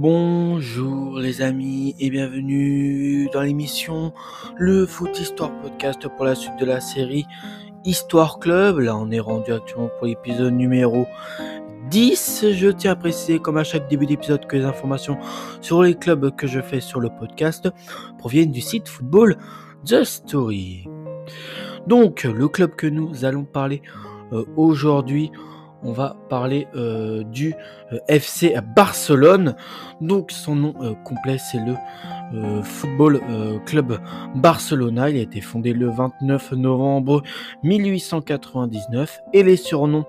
Bonjour les amis et bienvenue dans l'émission Le Foot Histoire Podcast pour la suite de la série Histoire Club. Là on est rendu actuellement pour l'épisode numéro 10. Je tiens à préciser comme à chaque début d'épisode que les informations sur les clubs que je fais sur le podcast proviennent du site Football The Story. Donc le club que nous allons parler euh, aujourd'hui on va parler euh, du euh, FC Barcelone. Donc son nom euh, complet c'est le Football Club Barcelona. Il a été fondé le 29 novembre 1899 et les surnoms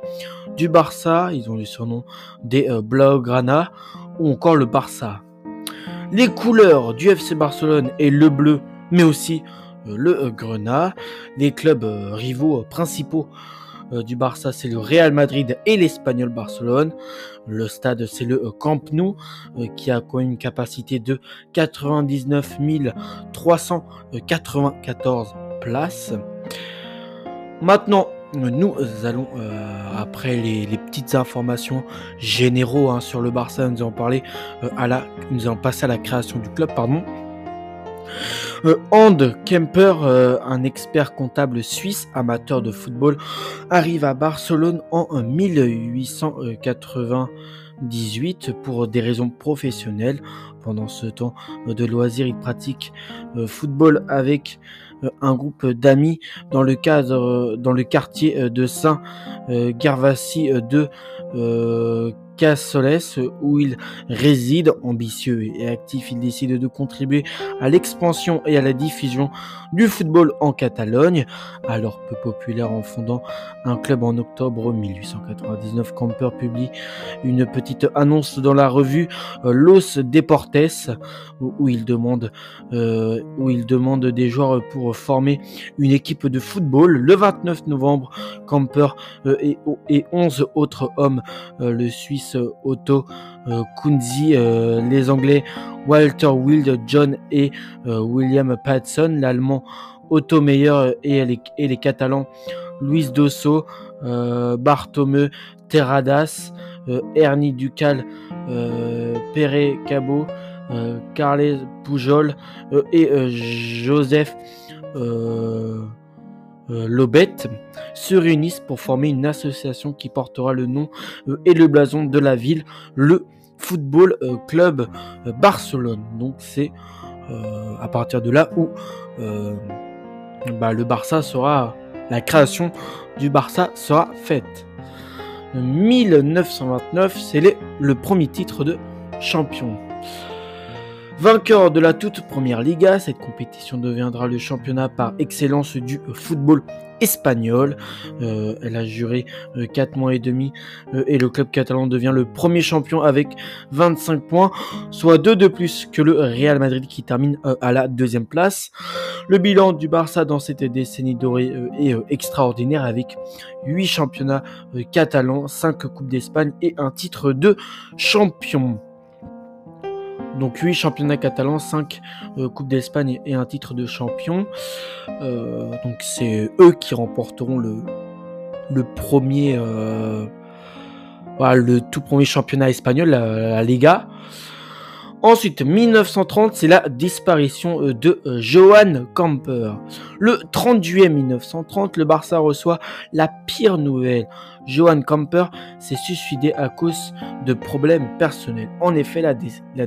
du Barça, ils ont les surnoms des Blaugrana ou encore le Barça. Les couleurs du FC Barcelone est le bleu mais aussi le grenat. Les clubs rivaux principaux du Barça, c'est le Real Madrid et l'Espagnol Barcelone. Le stade, c'est le euh, Camp Nou, euh, qui a une capacité de 99 394 places. Maintenant, nous allons, après les, petites informations généraux hein, sur le Barça, nous allons parler nous allons passer à la création du club, pardon. Euh, And Kemper, euh, un expert comptable suisse amateur de football, arrive à Barcelone en 1898 pour des raisons professionnelles. Pendant ce temps de loisirs, il pratique euh, football avec un groupe d'amis dans le cadre dans le quartier de Saint Gervasi de Cassoles où il réside. Ambitieux et actif, il décide de contribuer à l'expansion et à la diffusion du football en Catalogne, alors peu populaire en fondant un club en octobre 1899. Camper publie une petite annonce dans la revue euh, Los Deportes où il demande euh, où il demande des joueurs pour former une équipe de football. Le 29 novembre, Camper euh, et, et 11 autres hommes, le Suisse Otto euh, Kunzi, euh, les Anglais Walter Wild, John et euh, William Patson, l'Allemand Otto Meyer et les, Catalans Luis Dosso, Bartomeu Terradas, Ernie Ducal, Pere Cabo, Carles Pujol et Joseph euh, Lobette se réunissent pour former une association qui portera le nom euh, et le blason de la ville, le Football euh, Club Barcelone. Donc c'est à partir de là où bah, le Barça sera, la création du Barça sera faite. 1929, c'est le premier titre de champion. Vainqueur de la toute première Liga, cette compétition deviendra le championnat par excellence du football espagnol. Euh, elle a juré 4 euh, mois et demi euh, et le club catalan devient le premier champion avec 25 points, soit 2 de plus que le Real Madrid qui termine à la deuxième place. Le bilan du Barça dans cette décennie dorée est extraordinaire avec 8 championnats catalans, 5 coupes d'Espagne et un titre de champion. Donc 8 championnats catalans, 5 euh, Coupes d'Espagne et un titre de champion. Euh, donc c'est eux qui remporteront le, premier, euh, le tout premier championnat espagnol, la, Liga. Ensuite, 1930, c'est la disparition de Johan Camper. Le 30 juillet 1930, le Barça reçoit la pire nouvelle. Johan Camper s'est suicidé à cause de problèmes personnels. En effet, la,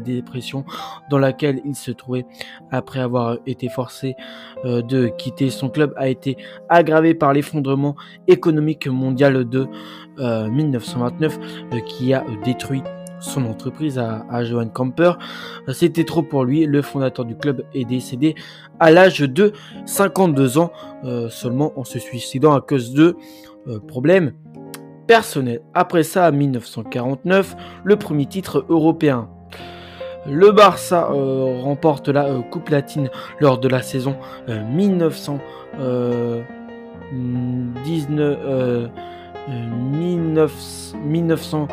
dépression dans laquelle il se trouvait après avoir été forcé euh, de quitter son club a été aggravée par l'effondrement économique mondial de 1929 euh, euh, qui a détruit son entreprise à, à Johan Camper. C'était trop pour lui. Le fondateur du club est décédé à l'âge de 52 ans seulement en se suicidant à cause de problèmes personnel. Après ça, en 1949, le premier titre européen. Le Barça euh, remporte la euh, Coupe latine lors de la saison 1919. 1900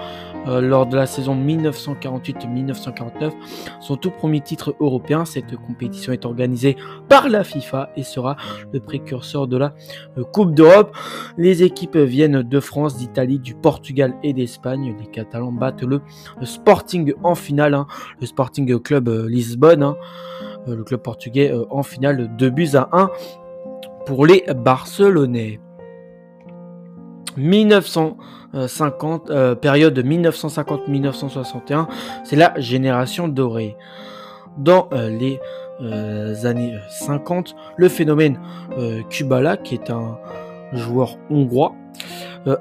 euh, lors de la saison 1948-1949. Son tout premier titre européen, cette compétition est organisée par la FIFA et sera le précurseur de la euh, Coupe d'Europe. Les équipes viennent de France, d'Italie, du Portugal et d'Espagne. Les Catalans battent le, Sporting en finale, hein. le Sporting Club euh, Lisbonne, hein. le club portugais en finale, 2 buts à 1 pour les Barcelonais. 1950, euh, période 1950-1961, c'est la génération dorée. Dans euh, les euh, années 50, le phénomène Kubala, qui est un joueur hongrois,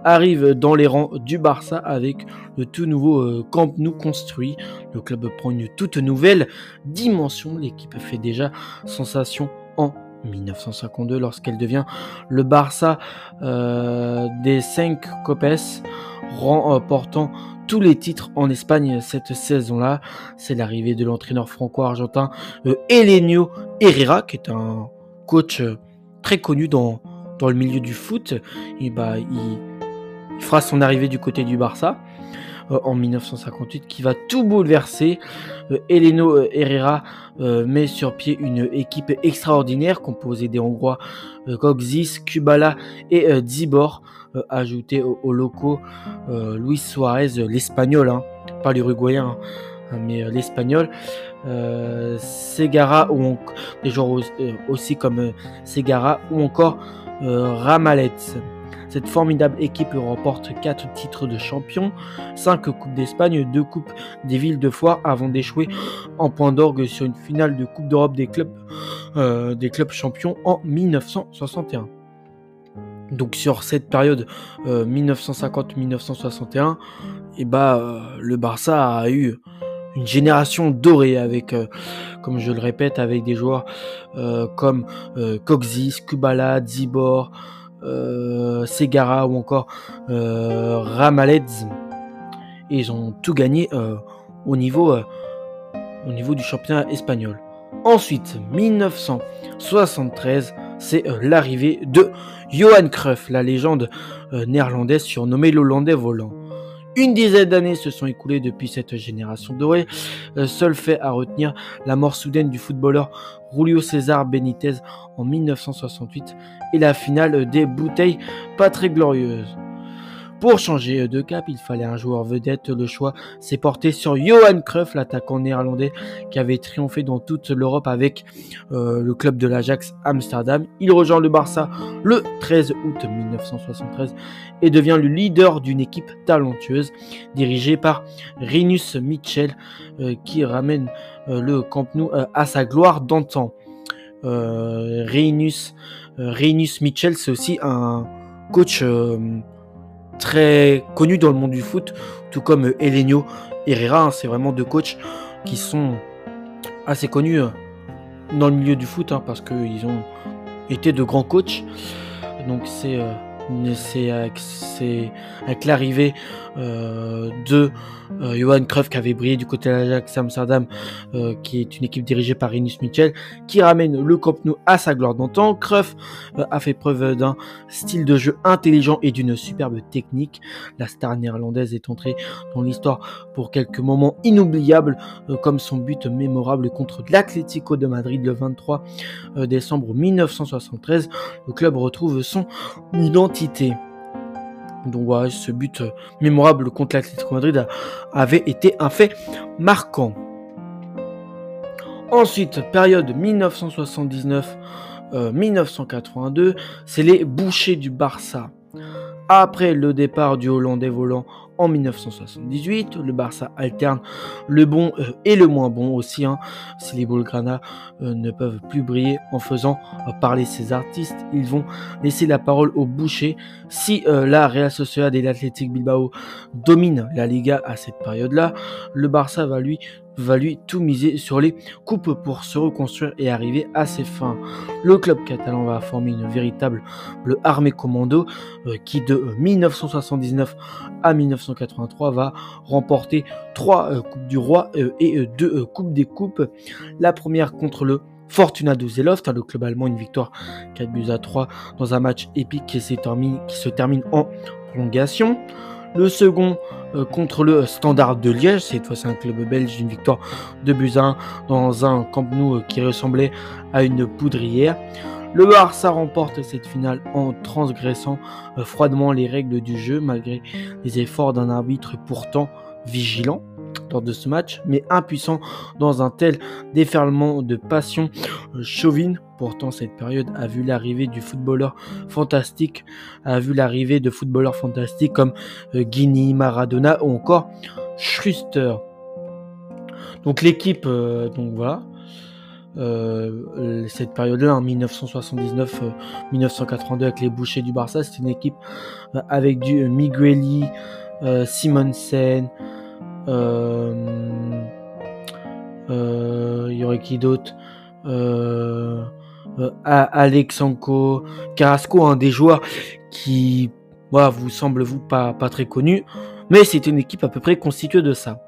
arrive dans les rangs du Barça avec le tout nouveau Camp Nou construit. Le club prend une toute nouvelle dimension. L'équipe fait déjà sensation en 1952 lorsqu'elle devient le Barça euh, des 5 Copes, remportant euh, tous les titres en Espagne cette saison-là. C'est l'arrivée de l'entraîneur franco-argentin euh, Elenio Herrera, qui est un coach très connu dans, dans le milieu du foot. Et bah, il, il fera son arrivée du côté du Barça. Euh, en 1958 qui va tout bouleverser. Euh, Eleno euh, Herrera met sur pied une équipe extraordinaire composée des Hongrois Kogzis, Kubala et Dzibor, ajouté aux, locaux Luis Suarez, l'Espagnol, hein, pas l'Uruguayen hein, mais l'espagnol, Segara ou des joueurs aussi, comme Segara ou encore Ramalets. Cette formidable équipe remporte 4 titres de champion, 5 Coupes d'Espagne, 2 Coupes des villes de foire avant d'échouer en point d'orgue sur une finale de Coupe d'Europe des clubs, euh, des clubs champions en 1961. Donc sur cette période 1950-1961, euh, et eh bah, euh, le Barça a eu une génération dorée avec, comme je le répète, avec des joueurs comme Coxis, Kubala, Zibor, euh, Segara ou encore euh, Ramalez. Et ils ont tout gagné euh, au, niveau, au niveau du championnat espagnol. Ensuite, 1973, c'est l'arrivée de Johan Cruyff, la légende néerlandaise surnommée l'Hollandais volant. Une dizaine d'années se sont écoulées depuis cette génération dorée. seul fait à retenir la mort soudaine du footballeur Julio César Benitez en 1968 et la finale des bouteilles pas très glorieuses. Pour changer de cap, il fallait un joueur vedette. Le choix s'est porté sur Johan Cruyff, l'attaquant néerlandais qui avait triomphé dans toute l'Europe avec euh, le club de l'Ajax Amsterdam. Il rejoint le Barça le 13 août 1973 et devient le leader d'une équipe talentueuse dirigée par Rinus Mitchell euh, qui ramène euh, le Camp Nou à sa gloire d'antan. Rinus, Mitchell, c'est aussi un coach très connu dans le monde du foot, tout comme Elenio Herrera. Hein, c'est vraiment deux coachs qui sont assez connus euh, dans le milieu du foot hein, parce qu'ils ont été de grands coachs. Donc c'est euh, c'est avec, l'arrivée euh, de euh, Johan Cruyff qui avait brillé du côté de l'Ajax Amsterdam, euh, qui est une équipe dirigée par Rinus Mitchell, qui ramène le Camp Nou à sa gloire d'antan. Cruyff a fait preuve d'un style de jeu intelligent et d'une superbe technique. La star néerlandaise est entrée dans l'histoire pour quelques moments inoubliables, comme son but mémorable contre l'Atlético de Madrid le 23 décembre 1973. Le club retrouve son identité. Ce but euh, mémorable contre l'Atlético Madrid avait été un fait marquant. Ensuite, période 1979-1982, euh, c'est les bouchers du Barça. Après le départ du Hollandais volant en 1978. Le Barça alterne le bon euh, et le moins bon aussi. Hein. Si les Bulgrana euh, ne peuvent plus briller en faisant euh, parler ces artistes, ils vont laisser la parole aux bouchers. Si la Real Sociedad et l'Athletic Bilbao dominent la Liga à cette période-là, le Barça va lui va lui tout miser sur les coupes pour se reconstruire et arriver à ses fins. Le club catalan va former une véritable armée commando euh, qui de 1979 à 1983 va remporter trois euh, coupes du roi euh, et deux coupes des coupes. La première contre le Fortuna Düsseldorf, le club allemand, une victoire 4 buts à 3 dans un match épique qui, se termine en prolongation. Le second contre le Standard de Liège, cette fois c'est un club belge, une victoire de 1 dans un Camp Nou euh, qui ressemblait à une poudrière. Le Barça remporte cette finale en transgressant euh, froidement les règles du jeu malgré les efforts d'un arbitre pourtant vigilant de ce match, mais impuissant dans un tel déferlement de passion euh, chauvine. Pourtant, cette période a vu l'arrivée du footballeur fantastique, a vu l'arrivée de footballeurs fantastiques comme euh, Guini, Maradona ou encore Schuster. Donc l'équipe, donc voilà, euh, cette période-là, en 1979-1982, avec les bouchers du Barça, c'était une équipe euh, avec du Migueli, euh, Simonsen, il y aurait qui d'autre Alexanko, Carrasco, un des joueurs qui vous semble vous pas, très connu, mais c'était une équipe à peu près constituée de ça.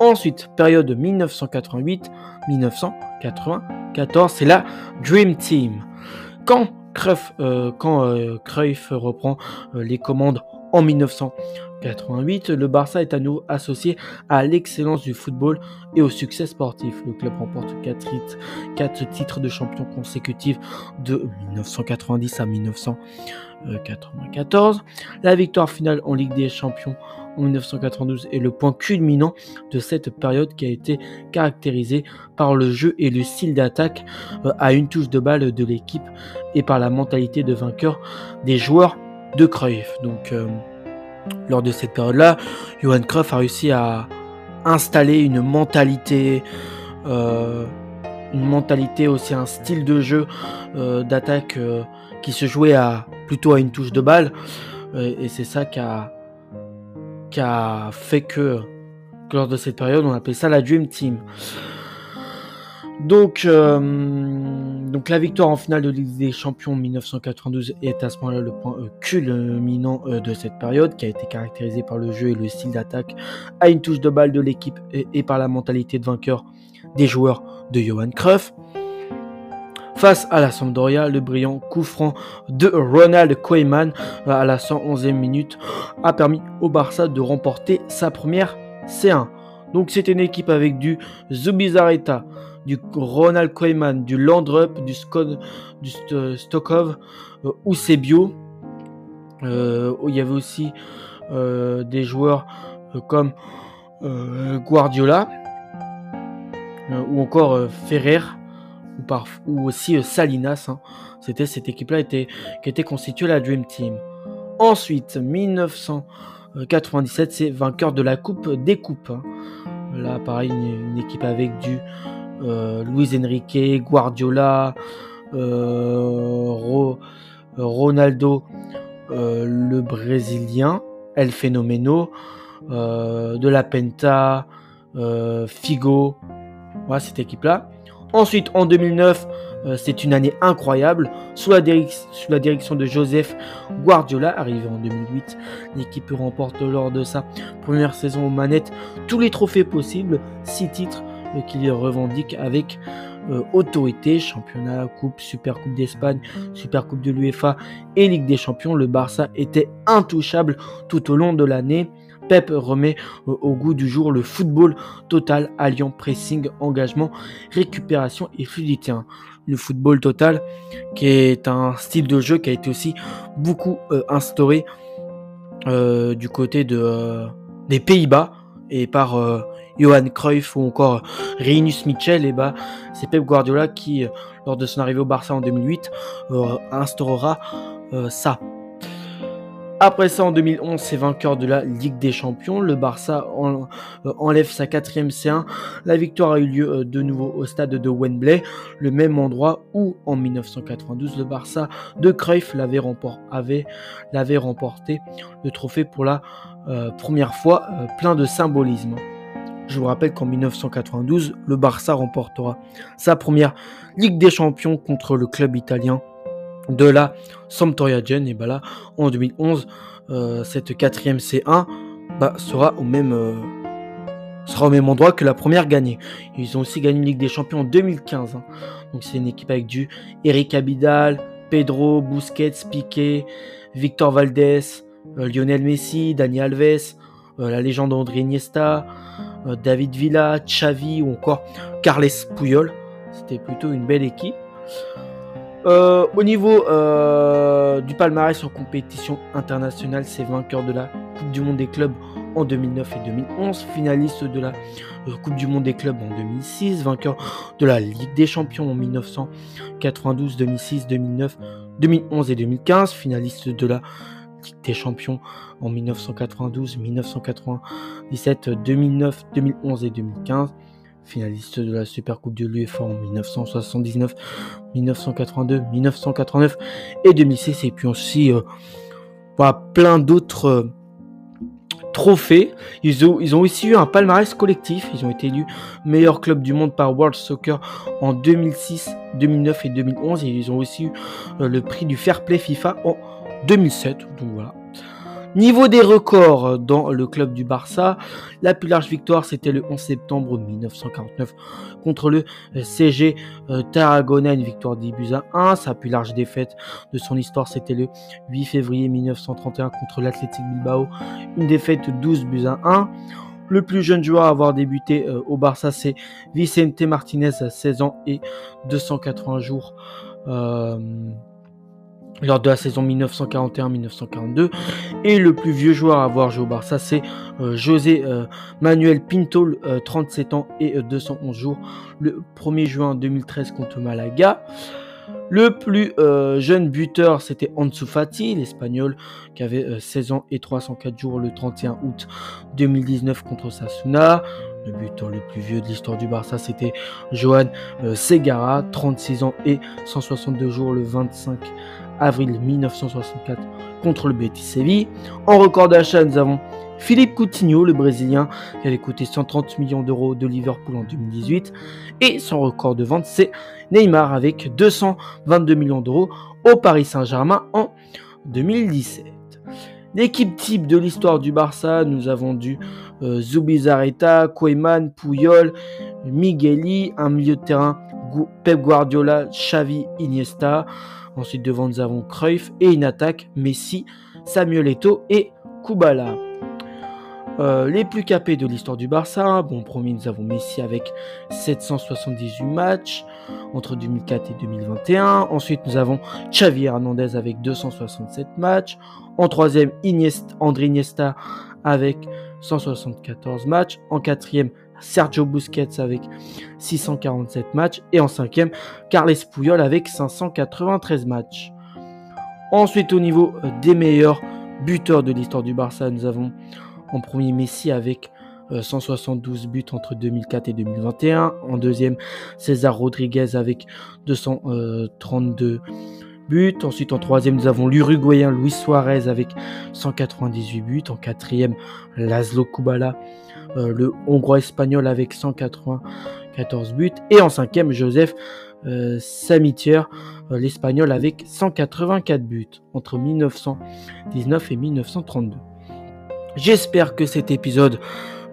Ensuite, période 1988-1994, c'est la Dream Team. Quand Cruyff, euh, euh, reprend euh, les commandes en 1988, le Barça est à nouveau associé à l'excellence du football et au succès sportif. Le club remporte 4, 4 titres de champion consécutifs de 1990 à 1994. La victoire finale en Ligue des Champions en 1992 est le point culminant de cette période qui a été caractérisée par le jeu et le style d'attaque euh, à une touche de balle de l'équipe et par la mentalité de vainqueur des joueurs de Cruyff. Donc euh, lors de cette période-là, Johan Cruyff a réussi à installer une mentalité euh, une mentalité aussi un style de jeu d'attaque qui se jouait à plutôt à une touche de balle et c'est ça qui a qui fait que, lors de cette période, on appelait ça la Dream Team. Donc, euh, donc la victoire en finale de Ligue des Champions 1992 est à ce moment-là le point euh, culminant euh, de cette période qui a été caractérisé par le jeu et le style d'attaque à une touche de balle de l'équipe et, par la mentalité de vainqueur des joueurs de Johan Cruyff. Face à la Sampdoria, le brillant coup franc de Ronald Koeman à la 111e minute a permis au Barça de remporter sa première C1. Donc c'était une équipe avec du Zubizarreta, du Ronald Koeman, du Landrup, du, du Stokov, euh, Eusebio. Euh, il y avait aussi euh, des joueurs comme Guardiola ou encore Ferrer ou, ou aussi Salinas. Hein. C'était cette équipe-là qui était constituée la Dream Team. Ensuite, 1997, c'est vainqueur de la Coupe des Coupes. Hein. Là, pareil, une, équipe avec du Luis Enrique, Guardiola, euh, Ronaldo, le Brésilien, El Fenomeno, de la Penta, Figo. Voilà cette équipe-là. Ensuite, en 2009, euh, c'est une année incroyable. Sous la, sous la, direction de Joseph Guardiola, arrivé en 2008, l'équipe remporte lors de sa première saison aux manettes tous les trophées possibles, six titres euh, qu'il revendique avec euh, autorité, championnat, coupe, super coupe d'Espagne, super coupe de l'UEFA et Ligue des champions. Le Barça était intouchable tout au long de l'année. Pep remet au goût du jour le football total alliant pressing, engagement, récupération et fluidité. Le football total qui est un style de jeu qui a été aussi beaucoup euh, instauré euh, du côté de, euh, des Pays-Bas et par Johan Cruyff ou encore Rinus Mitchell, et bah, c'est Pep Guardiola qui, lors de son arrivée au Barça en 2008, instaurera ça. Après ça, en 2011, c'est vainqueur de la Ligue des Champions. Le Barça euh, enlève sa quatrième C1. La victoire a eu lieu euh, de nouveau au stade de Wembley, le même endroit où, en 1992, le Barça de Cruyff l'avait remporté, le trophée pour la euh, première fois, plein de symbolisme. Je vous rappelle qu'en 1992, le Barça remportera sa première Ligue des Champions contre le club italien de la Sampdoria Gen. Et bah là, en 2011, euh, cette quatrième C1 bah, sera au même, euh, sera au même endroit que la première gagnée. Ils ont aussi gagné une Ligue des Champions en 2015. Hein. Donc c'est une équipe avec du Eric Abidal, Pedro, Busquets, Piqué, Victor Valdés, euh, Lionel Messi, Dani Alves, la légende André Iniesta, euh, David Villa, Xavi ou encore Carles Puyol. C'était plutôt une belle équipe. au niveau du palmarès en compétition internationale, c'est vainqueur de la Coupe du Monde des clubs en 2009 et 2011, finaliste de la Coupe du Monde des clubs en 2006, vainqueur de la Ligue des Champions en 1992, 2006, 2009, 2011 et 2015, finaliste de la Ligue des Champions en 1992, 1997, 2009, 2011 et 2015. Finaliste de la Super Coupe de l'UEFA en 1979, 1982, 1989 et 2006. Et puis aussi euh, plein d'autres euh, trophées. Ils ont, ils ont aussi eu un palmarès collectif. Ils ont été élus meilleur club du monde par World Soccer en 2006, 2009 et 2011. Et ils ont aussi eu euh, le prix du Fair Play FIFA en 2007. Donc voilà. Niveau des records dans le club du Barça, la plus large victoire c'était le 11 septembre 1949 contre le CG euh, Tarragona, une victoire 10 buts à 1. Sa plus large défaite de son histoire c'était le 8 février 1931 contre l'Athletic Bilbao, une défaite 12 buts à 1. Le plus jeune joueur à avoir débuté euh, au Barça c'est Vicente Martinez, 16 ans et 280 jours. Euh, lors de la saison 1941-1942. Et le plus vieux joueur à avoir joué au Barça, c'est euh, José euh, Manuel Pinto, 37 euh, ans et 211 jours, le 1er juin 2013 contre Malaga. Le plus jeune buteur, c'était Ansu Fati, l'Espagnol, qui avait 16 ans et 304 jours le 31 août 2019 contre Sasuna. Le buteur le plus vieux de l'histoire du Barça, c'était Johan Segara, 36 ans et 162 jours le 25 avril 1964 contre le Betis Séville. En record d'achat, nous avons Philippe Coutinho, le Brésilien, qui avait coûté 130 millions d'euros de Liverpool en 2018. Et son record de vente, c'est Neymar avec 222 millions d'euros au Paris Saint-Germain en 2017. L'équipe type de l'histoire du Barça, nous avons du euh, Zubizarreta, Koeman, Puyol, Migueli, un milieu de terrain, Pep Guardiola, Xavi, Iniesta. Ensuite, devant, nous avons Cruyff et une attaque Messi, Samuel Eto'o et Kubala. Euh, les plus capés de l'histoire du Barça. Bon, premier, nous avons Messi avec 778 matchs entre 2004 et 2021. Ensuite, nous avons Xavi Hernandez avec 267 matchs. En troisième, André Iniesta avec 174 matchs. En quatrième, Sergio Busquets avec 647 matchs. Et en cinquième, Carles Puyol avec 593 matchs. Ensuite, au niveau des meilleurs buteurs de l'histoire du Barça, nous avons en premier Messi avec 172 euh, buts entre 2004 et 2021. En deuxième, César Rodriguez avec 232 buts. Ensuite, en troisième, nous avons l'Uruguayen Luis Suarez avec 198 buts. En quatrième, Laszlo Kubala euh, le Hongrois espagnol avec 194 buts. Et en cinquième, Joseph euh, Samitier, euh, l'Espagnol avec 184 buts entre 1919 et 1932. J'espère que cet épisode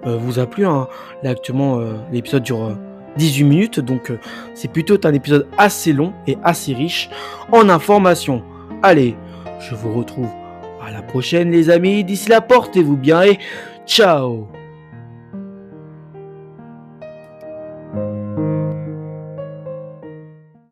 vous a plu. Hein. Là actuellement l'épisode dure 18 minutes, donc c'est plutôt un épisode assez long et assez riche en informations. Allez, je vous retrouve à la prochaine les amis. D'ici là, portez-vous bien et ciao